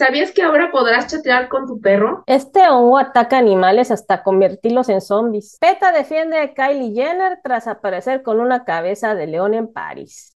¿Sabías que ahora podrás chatear con tu perro? Este hongo ataca animales hasta convertirlos en zombies. PETA defiende a Kylie Jenner tras aparecer con una cabeza de león en París.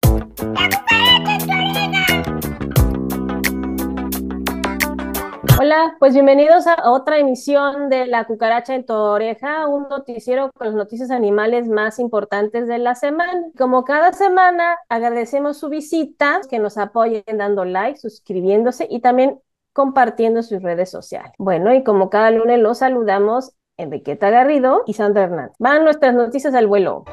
Hola, pues bienvenidos a otra emisión de La Cucaracha en tu oreja, un noticiero con las noticias animales más importantes de la semana. Como cada semana, agradecemos su visita, que nos apoyen dando like, suscribiéndose y también compartiendo sus redes sociales. Bueno, y como cada lunes los saludamos Enriqueta Garrido y Sandra Hernández. Van nuestras noticias al vuelo.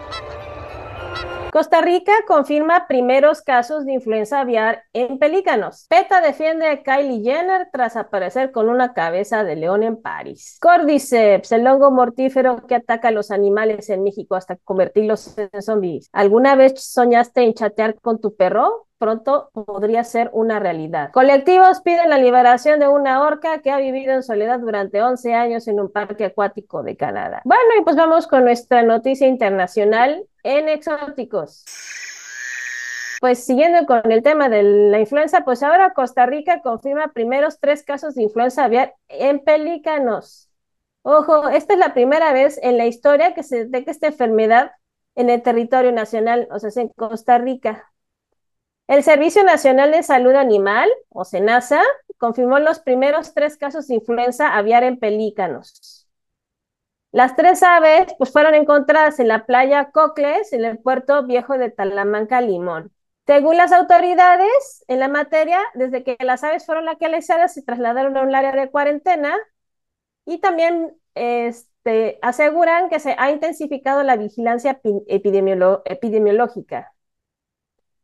Costa Rica confirma primeros casos de influenza aviar en pelícanos. PETA defiende a Kylie Jenner tras aparecer con una cabeza de león en París. Cordyceps, el hongo mortífero que ataca a los animales en México hasta convertirlos en zombies. ¿Alguna vez soñaste en chatear con tu perro? Pronto podría ser una realidad. Colectivos piden la liberación de una orca que ha vivido en soledad durante 11 años en un parque acuático de Canadá. Bueno, y pues vamos con nuestra noticia internacional en exóticos. Pues siguiendo con el tema de la influenza, pues ahora Costa Rica confirma primeros tres casos de influenza aviar en pelícanos. Ojo, esta es la primera vez en la historia que se detecta esta enfermedad en el territorio nacional, o sea, en Costa Rica. El Servicio Nacional de Salud Animal, o SENASA, confirmó los primeros tres casos de influenza aviar en pelícanos. Las tres aves pues, fueron encontradas en la playa Cocles, en el puerto viejo de Talamanca, Limón. Según las autoridades en la materia, desde que las aves fueron localizadas, se trasladaron a un área de cuarentena y también este, aseguran que se ha intensificado la vigilancia epidemiológica.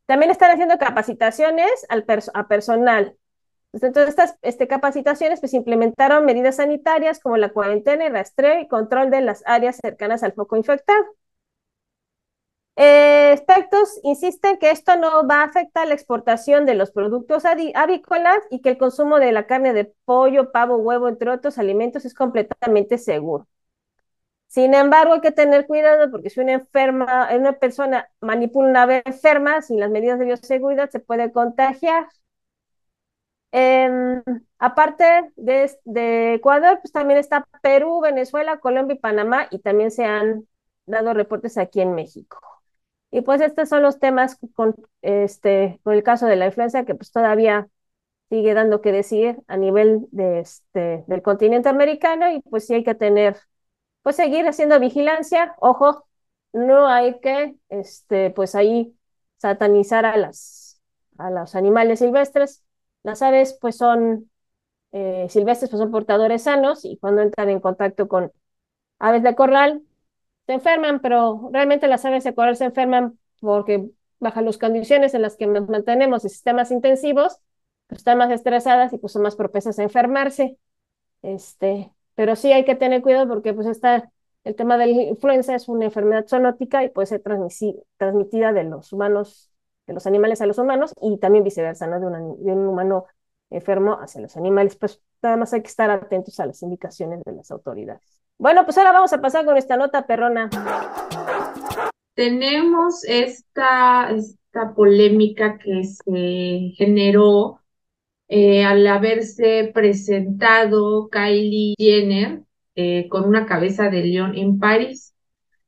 También están haciendo capacitaciones al a personal. Entonces, estas este, capacitaciones pues, implementaron medidas sanitarias como la cuarentena, y rastreo y control de las áreas cercanas al foco infectado. Eh, insisten que esto no va a afectar la exportación de los productos avícolas y que el consumo de la carne de pollo, pavo, huevo, entre otros alimentos es completamente seguro. Sin embargo, hay que tener cuidado porque si una enferma, una persona manipula una ave enferma sin las medidas de bioseguridad, se puede contagiar. Em, aparte de, Ecuador, pues también está Perú, Venezuela, Colombia y Panamá, y también se han dado reportes aquí en México. Y pues estos son los temas con, este, con el caso de la influenza, que pues todavía sigue dando que decir a nivel de este, del continente americano, y pues sí hay que tener pues seguir haciendo vigilancia, ojo, no hay que, este, pues ahí satanizar a las, a los animales silvestres. Las aves, pues son eh, silvestres, pues son portadores sanos y cuando entran en contacto con aves de corral, se enferman, pero realmente las aves de corral se enferman porque bajo las condiciones en las que nos mantenemos en sistemas intensivos, pues están más estresadas y pues son más propensas a enfermarse. Este, pero sí hay que tener cuidado porque pues está el tema de la influenza es una enfermedad zoonótica y puede ser transmitida de los humanos, de los animales a los humanos y también viceversa, ¿no? De, de un humano enfermo hacia los animales. Pues nada más hay que estar atentos a las indicaciones de las autoridades. Bueno, pues ahora vamos a pasar con esta nota perrona. Tenemos esta, esta polémica que se generó eh, al haberse presentado Kylie Jenner eh, con una cabeza de león en París.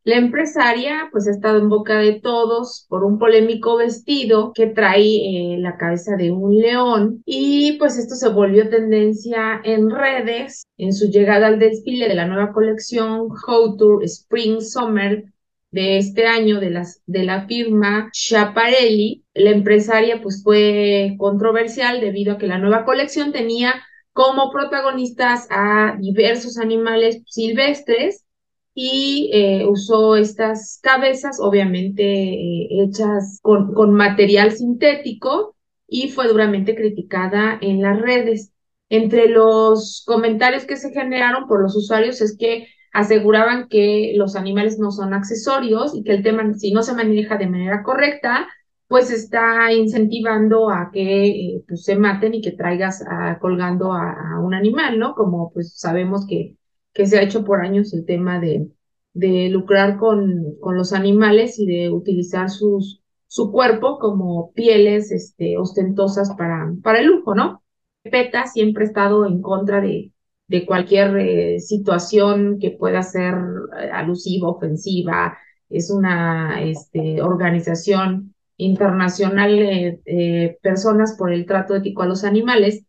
La empresaria pues ha estado en boca de todos por un polémico vestido que trae eh, la cabeza de un león y pues esto se volvió tendencia en redes en su llegada al desfile de la nueva colección Couture Spring Summer de este año de, las, de la firma Schiaparelli, la empresaria pues fue controversial debido a que la nueva colección tenía como protagonistas a diversos animales silvestres y eh, usó estas cabezas obviamente eh, hechas con, con material sintético y fue duramente criticada en las redes. Entre los comentarios que se generaron por los usuarios es que aseguraban que los animales no son accesorios y que el tema, si no se maneja de manera correcta, pues está incentivando a que eh, pues, se maten y que traigas colgando a, un animal, ¿no? Como pues sabemos que, que se ha hecho por años el tema de, de lucrar con, con los animales y de utilizar sus, su cuerpo como pieles este, ostentosas para, para el lujo, ¿no? PETA siempre ha estado en contra de, de cualquier eh, situación que pueda ser eh, alusiva, ofensiva. Es una este, organización internacional de eh, personas por el trato ético a los animales.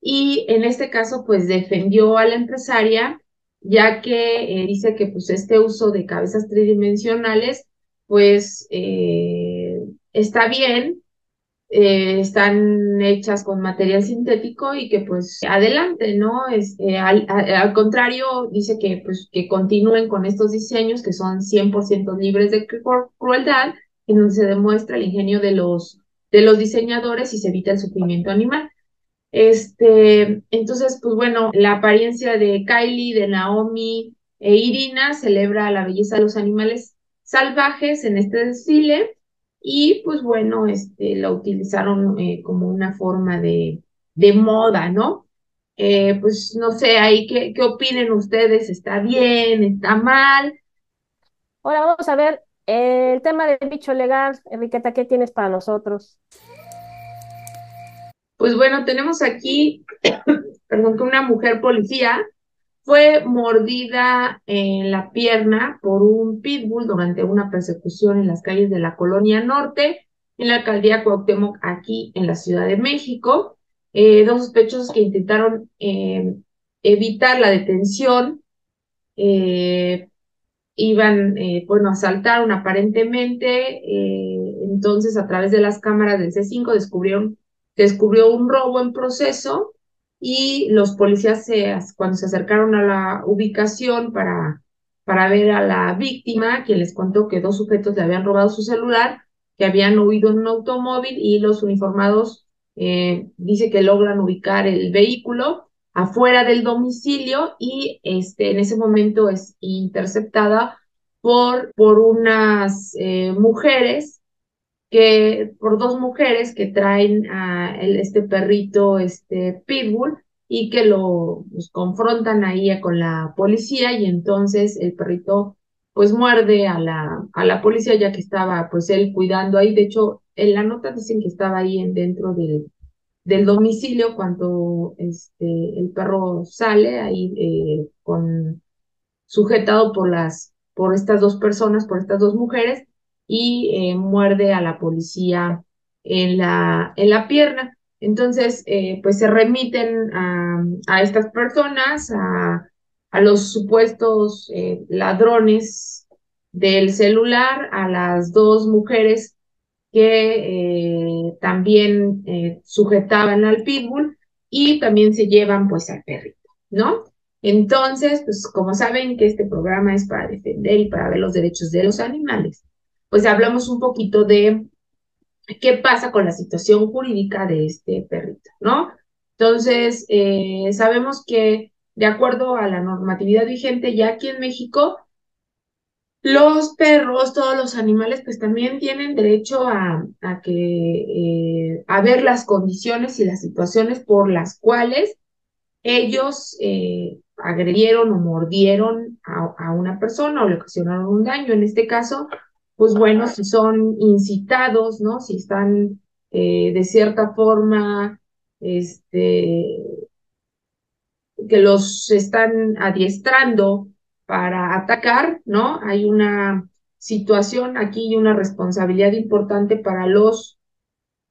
Y en este caso, pues defendió a la empresaria, ya que dice que pues este uso de cabezas tridimensionales, pues está bien, eh, están hechas con material sintético y que pues adelante, ¿no? Es, eh, al, al, contrario, dice que pues que continúen con estos diseños que son 100% libres de crueldad, en donde se demuestra el ingenio de los, de los diseñadores y se evita el sufrimiento animal. Este, entonces, pues bueno, la apariencia de Kylie, de Naomi e Irina celebra la belleza de los animales salvajes en este desfile y pues bueno, este, la utilizaron eh, como una forma de, de moda, ¿no? Eh, pues no sé, ahí, ¿qué, ¿qué opinen ustedes? ¿Está bien? ¿Está mal? Ahora vamos a ver el tema del bicho legal. Enriqueta, ¿qué tienes para nosotros? Pues bueno, tenemos aquí, perdón, que una mujer policía fue mordida en la pierna por un pitbull durante una persecución en las calles de la Colonia Norte, en la alcaldía Cuauhtémoc, aquí en la Ciudad de México. Eh, dos sospechosos que intentaron eh, evitar la detención eh, iban, bueno, asaltaron aparentemente, entonces a través de las cámaras del C5 descubrieron, descubrió un robo en proceso y los policías se, cuando se acercaron a la ubicación para, para ver a la víctima, quien les contó que dos sujetos le habían robado su celular, que habían huido en un automóvil y los uniformados eh, dice que logran ubicar el vehículo afuera del domicilio y este, en ese momento es interceptada por, por unas eh, mujeres que por dos mujeres que traen a este perrito, este pitbull, y que lo pues, confrontan ahí con la policía y entonces el perrito pues muerde a la, a la policía ya que estaba pues él cuidando ahí. De hecho, en la nota dicen que estaba ahí en, dentro del, del domicilio cuando este, el perro sale ahí eh, con sujetado por las por estas dos personas, por estas dos mujeres, y eh, muerde a la policía en la, en la pierna. Entonces, eh, pues se remiten a, a estas personas, a, a los supuestos eh, ladrones del celular, a las dos mujeres que también sujetaban al pitbull y también se llevan pues al perrito, ¿no? Entonces, pues como saben que este programa es para defender y para ver los derechos de los animales, pues hablamos un poquito de qué pasa con la situación jurídica de este perrito, ¿no? Entonces, eh, sabemos que de acuerdo a la normatividad vigente, ya aquí en México, los perros, todos los animales, pues también tienen derecho a, que, eh, a ver las condiciones y las situaciones por las cuales ellos eh, agredieron o mordieron a, una persona o le ocasionaron un daño. En este caso, pues bueno, si son incitados, ¿no? Si están eh, de cierta forma, este, que los están adiestrando para atacar, ¿no? Hay una situación aquí y una responsabilidad importante para los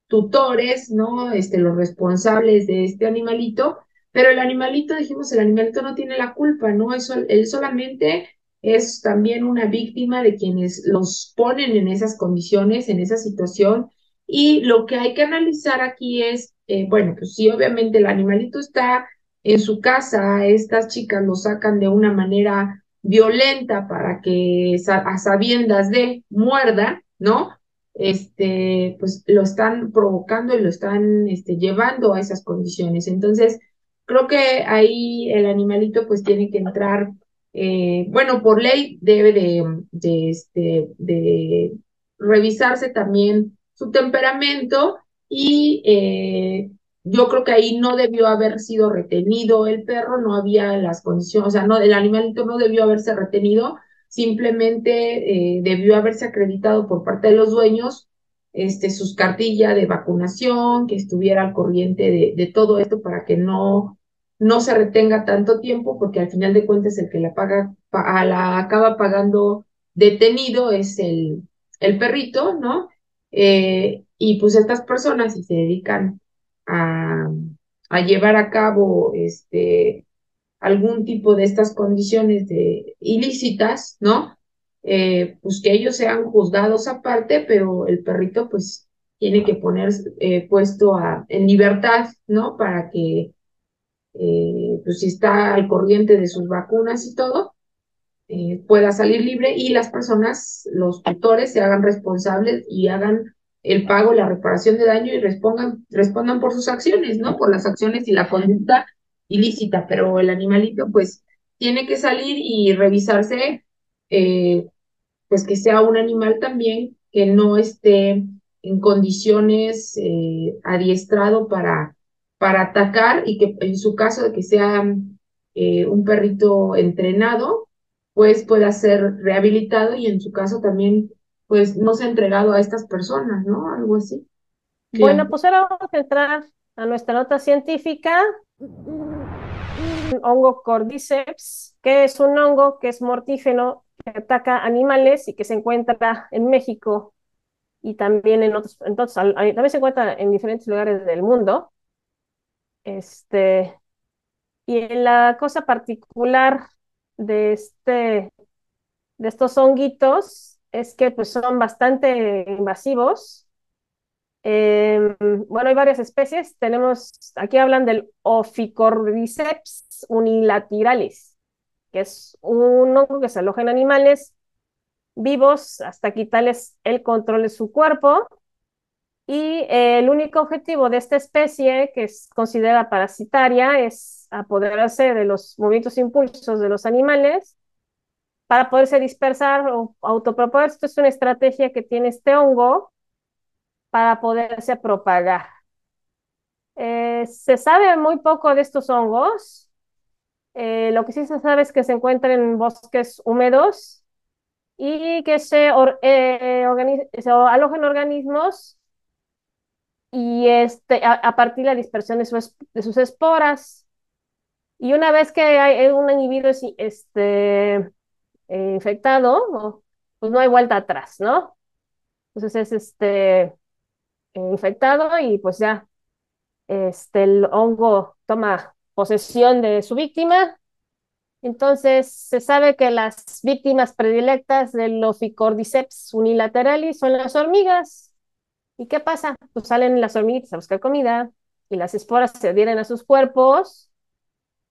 tutores, ¿no? Este, los responsables de este animalito, pero el animalito, dijimos, el animalito no tiene la culpa, ¿no? Eso, él solamente es también una víctima de quienes los ponen en esas condiciones, en esa situación. Y lo que hay que analizar aquí es, eh, bueno, pues sí, obviamente el animalito está en su casa, estas chicas lo sacan de una manera violenta para que a sabiendas de muerda, ¿no? Este, pues lo están provocando y lo están este, llevando a esas condiciones. Entonces, creo que ahí el animalito pues tiene que entrar eh, bueno, por ley debe de, de, este, de revisarse también su temperamento y eh, yo creo que ahí no debió haber sido retenido el perro, no había las condiciones, o sea, no, el animalito no debió haberse retenido, simplemente eh, debió haberse acreditado por parte de los dueños este, sus cartillas de vacunación, que estuviera al corriente de todo esto para que no, no se retenga tanto tiempo, porque al final de cuentas el que la paga, la acaba pagando detenido es el, el perrito, ¿no? Eh, y pues estas personas, si se dedican a, a llevar a cabo este, algún tipo de estas condiciones de, ilícitas, ¿no? Eh, pues que ellos sean juzgados aparte, pero el perrito pues tiene que poner eh, puesto a, en libertad, ¿no? Para que, eh, pues si está al corriente de sus vacunas y todo, pueda salir libre y las personas, los tutores, se hagan responsables y hagan el pago, la reparación de daño y respondan, respondan por sus acciones, ¿no? Por las acciones y la conducta ilícita, pero el animalito pues tiene que salir y revisarse, eh, pues que sea un animal también que no esté en condiciones eh, adiestrado para, para atacar y que en su caso de que sea eh, un perrito entrenado, pues pueda ser rehabilitado y en su caso también pues no se ha entregado a estas personas, ¿no? Algo así. Bueno, pues ahora vamos a entrar a nuestra nota científica hongo cordyceps, que es un hongo que es mortífero, que ataca animales y que se encuentra en México y también en otros, entonces, también se encuentra en diferentes lugares del mundo. Este, y la cosa particular de este, de estos honguitos es que pues son bastante invasivos Em, bueno, hay varias especies. Tenemos, aquí hablan del Ophicordyceps unilateralis, que es un hongo que se aloja en animales vivos hasta quitarles el control de su cuerpo. Y el único objetivo de esta especie, que es considerada parasitaria, es apoderarse de los movimientos e impulsos de los animales para poderse dispersar o autopropagarse. Esto es una estrategia que tiene este hongo para poderse propagar. Eh, se sabe muy poco de estos hongos. Eh, lo que sí se sabe es que se encuentran en bosques húmedos y que se, eh, alojan organismos y este, a, partir de la dispersión de, sus esporas. Y una vez que hay un individuo este, infectado, pues no hay vuelta atrás, ¿no? Entonces es este, infectado y pues ya este, el hongo toma posesión de su víctima. Entonces se sabe que las víctimas predilectas del Ophicordyceps unilateralis son las hormigas. ¿Y qué pasa? Pues salen las hormiguitas a buscar comida y las esporas se adhieren a sus cuerpos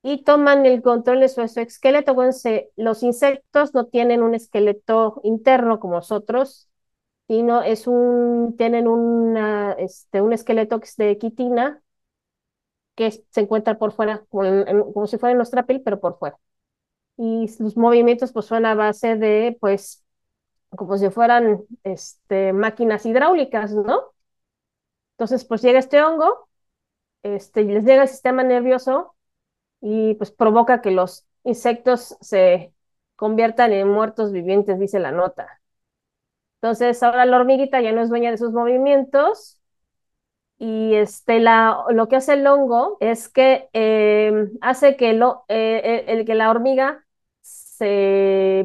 y toman el control de su exoesqueleto. Bueno, los insectos no tienen un esqueleto interno como nosotros, sino es un, tienen una, este, un esqueleto de quitina que se encuentra por fuera, como, si fueran los trapil, pero por fuera. Y sus movimientos pues son a base de, pues, como si fueran este, máquinas hidráulicas, ¿no? Entonces, pues llega este hongo, este, les llega el sistema nervioso y pues provoca que los insectos se conviertan en muertos vivientes, dice la nota. Entonces, ahora la hormiguita ya no es dueña de sus movimientos y este, la, lo que hace el hongo es que em, hace que, lo, eh, eh, el, que la hormiga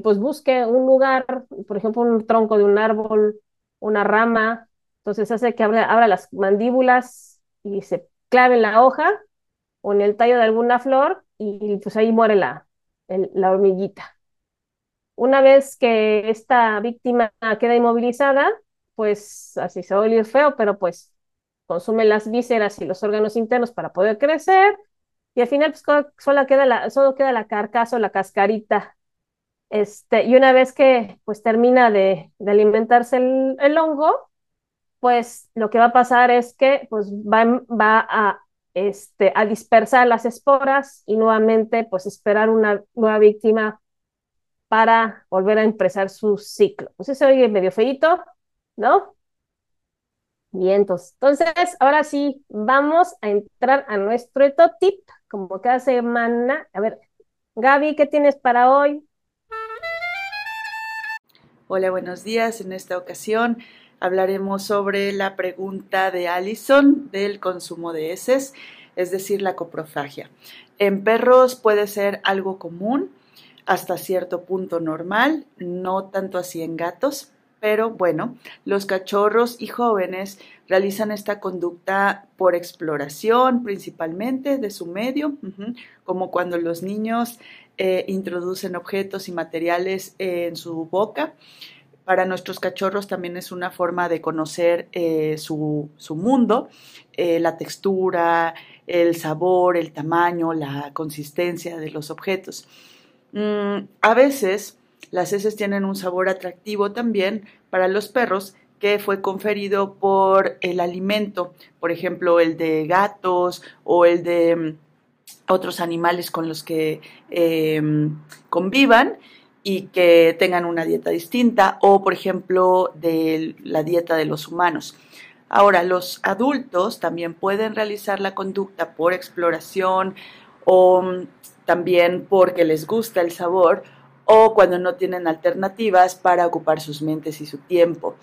pues, busque un lugar, por ejemplo, un tronco de un árbol, una rama, entonces hace que abra, las mandíbulas y se clave en la hoja o en el tallo de alguna flor y pues ahí muere la, la hormiguita. Una vez que esta víctima queda inmovilizada, pues así se a feo, pero pues consume las vísceras y los órganos internos para poder crecer, y al final pues solo queda la, solo queda la carcasa o la cascarita. Este, y una vez que pues termina de, alimentarse el, hongo, pues lo que va a pasar es que pues va, va a, este, a dispersar las esporas y nuevamente pues esperar una nueva víctima para volver a empezar su ciclo. Pues se oye medio feito, ¿no? Bien, entonces, ahora sí, vamos a entrar a nuestro tip, como cada semana. A ver, Gaby, ¿qué tienes para hoy? Hola, buenos días. En esta ocasión hablaremos sobre la pregunta de Allison del consumo de heces, es decir, la coprofagia. En perros puede ser algo común, hasta cierto punto normal, no tanto así en gatos, pero bueno, los cachorros y jóvenes realizan esta conducta por exploración principalmente de su medio, como cuando los niños eh, introducen objetos y materiales en su boca. Para nuestros cachorros también es una forma de conocer eh, su, mundo, eh, la textura, el sabor, el tamaño, la consistencia de los objetos. Mm, a veces las heces tienen un sabor atractivo también para los perros que fue conferido por el alimento, por ejemplo, el de gatos o el de mm, otros animales con los que em, convivan y que tengan una dieta distinta o, por ejemplo, de la dieta de los humanos. Ahora, los adultos también pueden realizar la conducta por exploración o mm, también porque les gusta el sabor o cuando no tienen alternativas para ocupar sus mentes y su tiempo.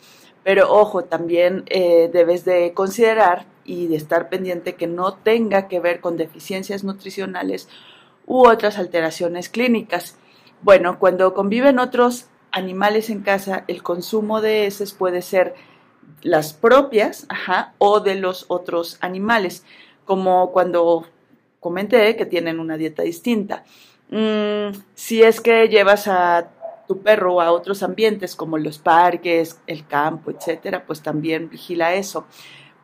Pero ojo, también eh, debes de considerar y de estar pendiente que no tenga que ver con deficiencias nutricionales u otras alteraciones clínicas. Bueno, cuando conviven otros animales en casa, el consumo de heces puede ser las propias o de los otros animales, como cuando comenté que tienen una dieta distinta. Mm, si es que llevas a tu perro a otros ambientes como los parques, el campo, etcétera, pues también vigila eso.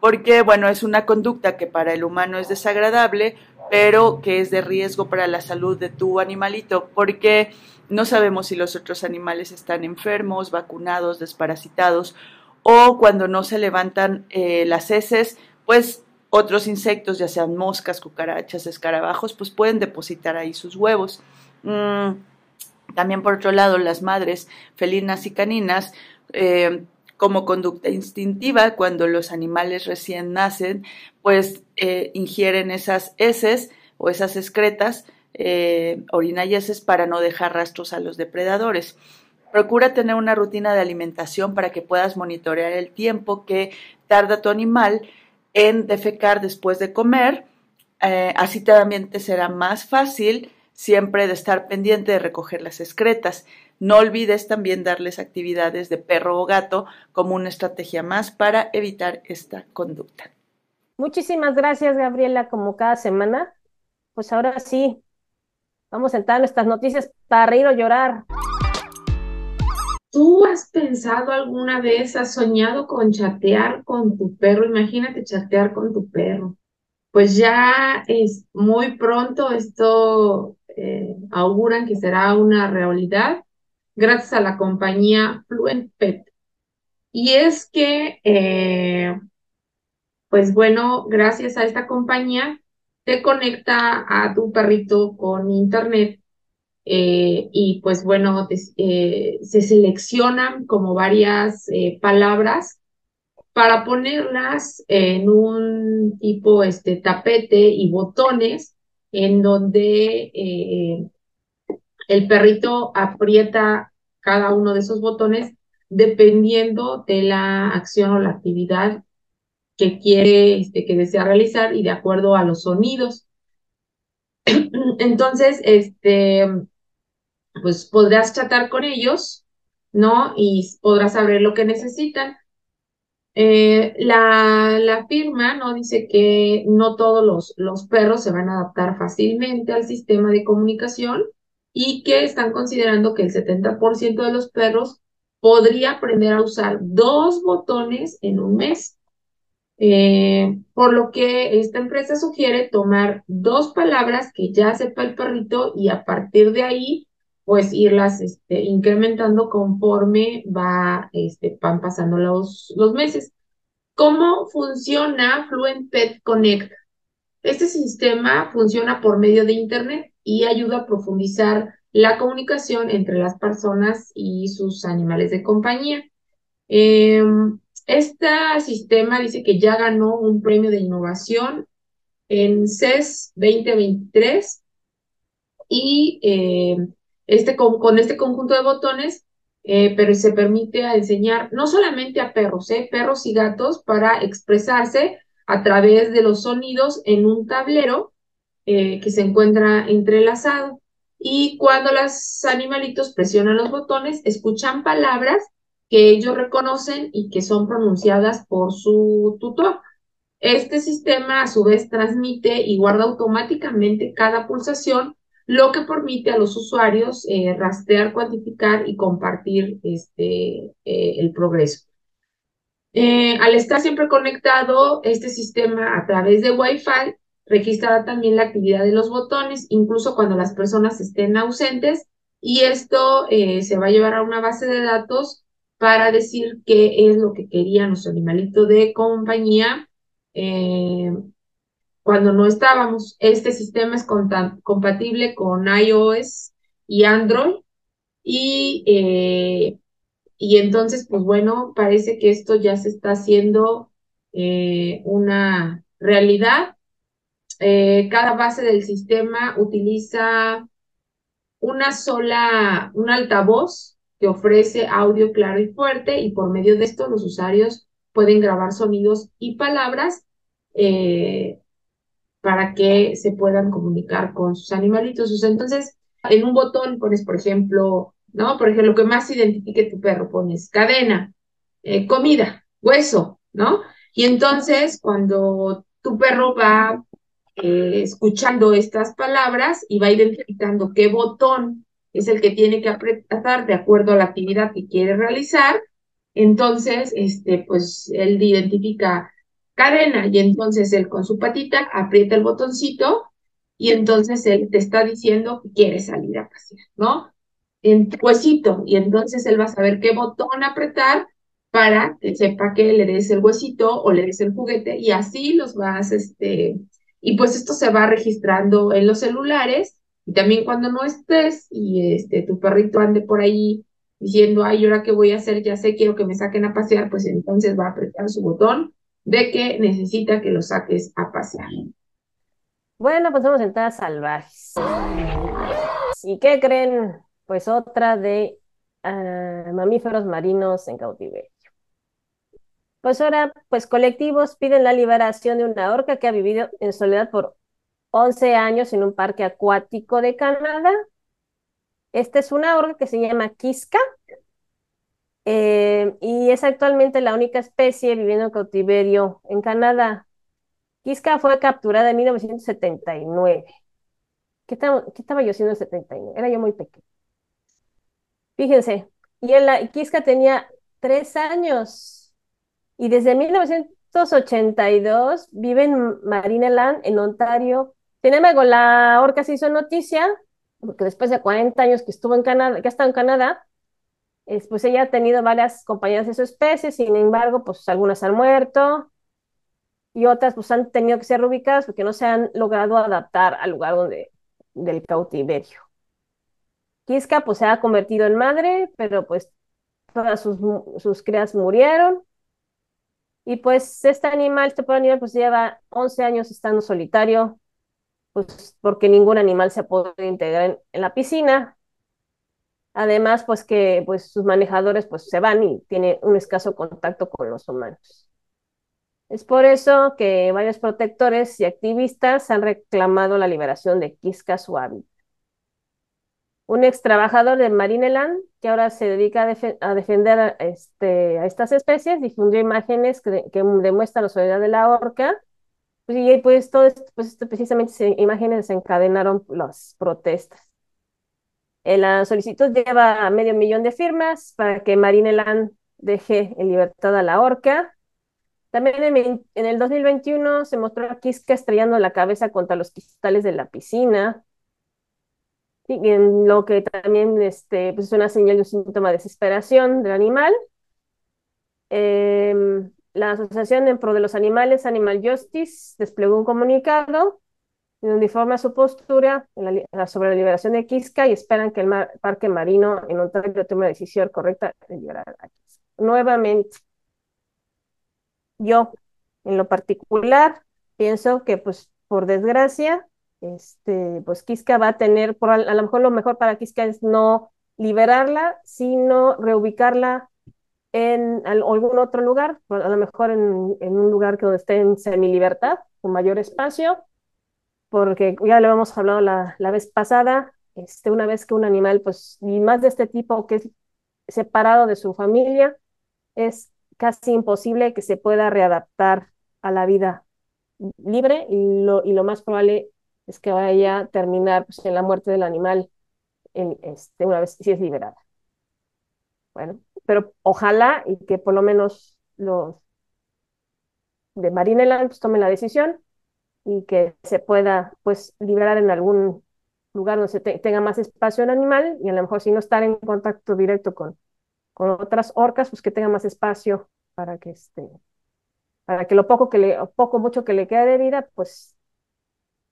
Porque, bueno, es una conducta que para el humano es desagradable, pero que es de riesgo para la salud de tu animalito, porque no sabemos si los otros animales están enfermos, vacunados, desparasitados, o cuando no se levantan eh, las heces, pues otros insectos, ya sean moscas, cucarachas, escarabajos, pues pueden depositar ahí sus huevos. Mm, también por otro lado, las madres felinas y caninas, eh, como conducta instintiva, cuando los animales recién nacen, pues eh, ingieren esas heces o esas excretas, eh, orina y heces para no dejar rastros a los depredadores. Procura tener una rutina de alimentación para que puedas monitorear el tiempo que tarda tu animal en defecar después de comer. así también te será más fácil siempre de estar pendiente de recoger las excretas. No olvides también darles actividades de perro o gato como una estrategia más para evitar esta conducta. Muchísimas gracias, Gabriela, como cada semana. Pues ahora sí, vamos a entrar noticias para reír o llorar. ¿Tú has pensado alguna vez, has soñado con chatear con tu perro? Imagínate chatear con tu perro. Pues ya es muy pronto esto eh, auguran que será una realidad gracias a la compañía Fluent Pet. Y es que, eh, pues bueno, gracias a esta compañía te conecta a tu perrito con internet eh, y pues bueno, se seleccionan como varias palabras para ponerlas en un tipo este tapete y botones en donde eh, el perrito aprieta cada uno de esos botones dependiendo de la acción o la actividad que quiere, este, que desea realizar y de acuerdo a los sonidos. Entonces, este, pues podrás tratar con ellos, ¿no? Y podrás saber lo que necesitan. Eh, la, la, firma ¿no? dice que no todos los, los perros se van a adaptar fácilmente al sistema de comunicación y que están considerando que el 70% de los perros podría aprender a usar dos botones en un mes. Eh, por lo que esta empresa sugiere tomar dos palabras que ya sepa el perrito y a partir de ahí pues irlas este, incrementando conforme va, este, van pasando los, los meses. ¿Cómo funciona Fluent Pet Connect? Este sistema funciona por medio de Internet y ayuda a profundizar la comunicación entre las personas y sus animales de compañía. Em, este sistema dice que ya ganó un premio de innovación en CES 2023 y em, este, con, este conjunto de botones eh, pero se permite enseñar no solamente a perros, eh, perros y gatos para expresarse a través de los sonidos en un tablero eh, que se encuentra entrelazado. Y cuando los animalitos presionan los botones, escuchan palabras que ellos reconocen y que son pronunciadas por su tutor. Este sistema a su vez transmite y guarda automáticamente cada pulsación, lo que permite a los usuarios eh, rastrear, cuantificar y compartir este, eh, el progreso. Eh, al estar siempre conectado, este sistema a través de Wi-Fi registrará también la actividad de los botones, incluso cuando las personas estén ausentes, y esto se va a llevar a una base de datos para decir qué es lo que quería nuestro animalito de compañía cuando no estábamos. Este sistema es compatible con iOS y Android y, eh, y entonces, pues bueno, parece que esto ya se está haciendo eh, una realidad. cada base del sistema utiliza una sola, un altavoz que ofrece audio claro y fuerte y por medio de esto los usuarios pueden grabar sonidos y palabras eh, para que se puedan comunicar con sus animalitos. entonces, en un botón pones, por ejemplo, ¿no? Por ejemplo, lo que más identifique tu perro, pones cadena, eh, comida, hueso, ¿no? Y entonces, cuando tu perro va eh, escuchando estas palabras y va identificando qué botón es el que tiene que apretar de acuerdo a la actividad que quiere realizar, entonces, este, pues él identifica cadena y entonces él con su patita aprieta el botoncito y entonces él te está diciendo que quiere salir a pasear, ¿no? En huesito y entonces él va a saber qué botón apretar para que sepa que le des el huesito o le des el juguete y así los vas, este, y pues esto se va registrando en los celulares y también cuando no estés y este, tu perrito ande por ahí diciendo, ay, ¿ahora qué voy a hacer? Ya sé, quiero que me saquen a pasear, pues entonces va a apretar su botón de que necesita que lo saques a pasear. Bueno, pues vamos a entrar salvajes. ¿Y qué creen? Pues otra de ah, mamíferos marinos en cautiverio. Pues ahora, pues colectivos piden la liberación de una orca que ha vivido en soledad por 11 años en un parque acuático de Canadá. Esta es una orca que se llama Kiska eh, y es actualmente la única especie viviendo en cautiverio en Canadá. Kiska fue capturada en 1979. ¿Qué estaba, qué estaba yo haciendo en 79? Era yo muy pequeño. Fíjense, y la Kiska tenía tres años y desde 1982 vive en Marineland, en Ontario. Sin embargo, la orca se hizo noticia porque después de 40 años que estuvo en Canadá, que ha estado en Canadá, pues ella ha tenido varias compañías de su especie, sin embargo, pues algunas han muerto y otras pues han tenido que ser reubicadas porque no se han logrado adaptar al lugar donde, del cautiverio. Kiska pues se ha convertido en madre, pero pues todas sus, sus crías murieron. Y pues este animal, este pobre animal, pues lleva 11 años estando solitario, pues porque ningún animal se ha podido integrar en la piscina, Además, pues que pues, sus manejadores pues, se van y tiene un escaso contacto con los humanos. Es por eso que varios protectores y activistas han reclamado la liberación de Kiska Suavi. Un ex trabajador de Marineland, que ahora se dedica a, defender a, este, a, estas especies, difundió imágenes que, demuestran la soledad de la orca. Pues, y pues todo esto, pues precisamente imágenes desencadenaron las protestas. Eh, la solicitud lleva medio millón de firmas para que Marineland deje en libertad a la orca. También en, el 2021 se mostró a Kiska estrellando la cabeza contra los cristales de la piscina, en lo que también este, pues es una señal de un síntoma de desesperación del animal. Em, la Asociación en Pro de los Animales, Animal Justice, desplegó un comunicado donde informa su postura sobre la liberación de Kiska y esperan que el parque marino en Ontario tome la decisión correcta de liberar a Kiska. Nuevamente, yo en lo particular pienso que pues por desgracia, este, pues Kiska va a tener, por, a lo mejor lo mejor para Kiska es no liberarla, sino reubicarla en algún otro lugar, a lo mejor en, un lugar que donde esté en semi-libertad, con mayor espacio, porque ya lo hemos hablado la, la vez pasada, este, una vez que un animal, pues, y más de este tipo que es separado de su familia, es casi imposible que se pueda readaptar a la vida libre y lo, y lo más probable es que vaya a terminar pues, en la muerte del animal en, este, una vez si es liberada. Bueno, pero ojalá y que por lo menos los de Marineland pues, tomen la decisión y que se pueda pues liberar en algún lugar donde se tenga más espacio el animal y a lo mejor si no estar en contacto directo con, con otras orcas, pues que tenga más espacio para que este, para que lo poco que le, poco mucho que le quede de vida, pues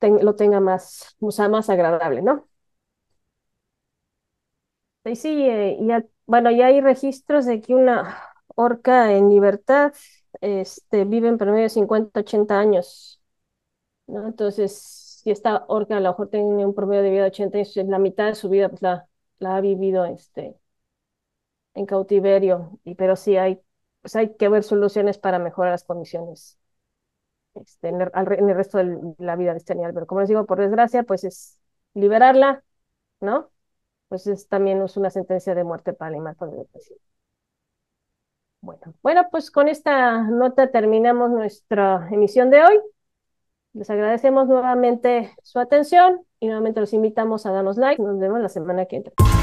lo tenga más, o sea, más agradable, ¿no? Y sí, eh, ya, bueno, ya hay registros de que una orca en libertad este, vive en promedio de 50, 80 años, Entonces, si esta orca a lo mejor tiene un promedio de vida de 80 años, la mitad de su vida pues la, ha vivido este, en cautiverio, pero sí hay, pues hay que ver soluciones para mejorar las condiciones este, en, el, resto de la vida de este animal. Pero como les digo, por desgracia, pues es liberarla, ¿no? Pues es también una sentencia de muerte para el animal con depresión. Bueno, bueno, pues con esta nota terminamos nuestra emisión de hoy. Les agradecemos nuevamente su atención y nuevamente los invitamos a darnos like. Nos vemos la semana que viene.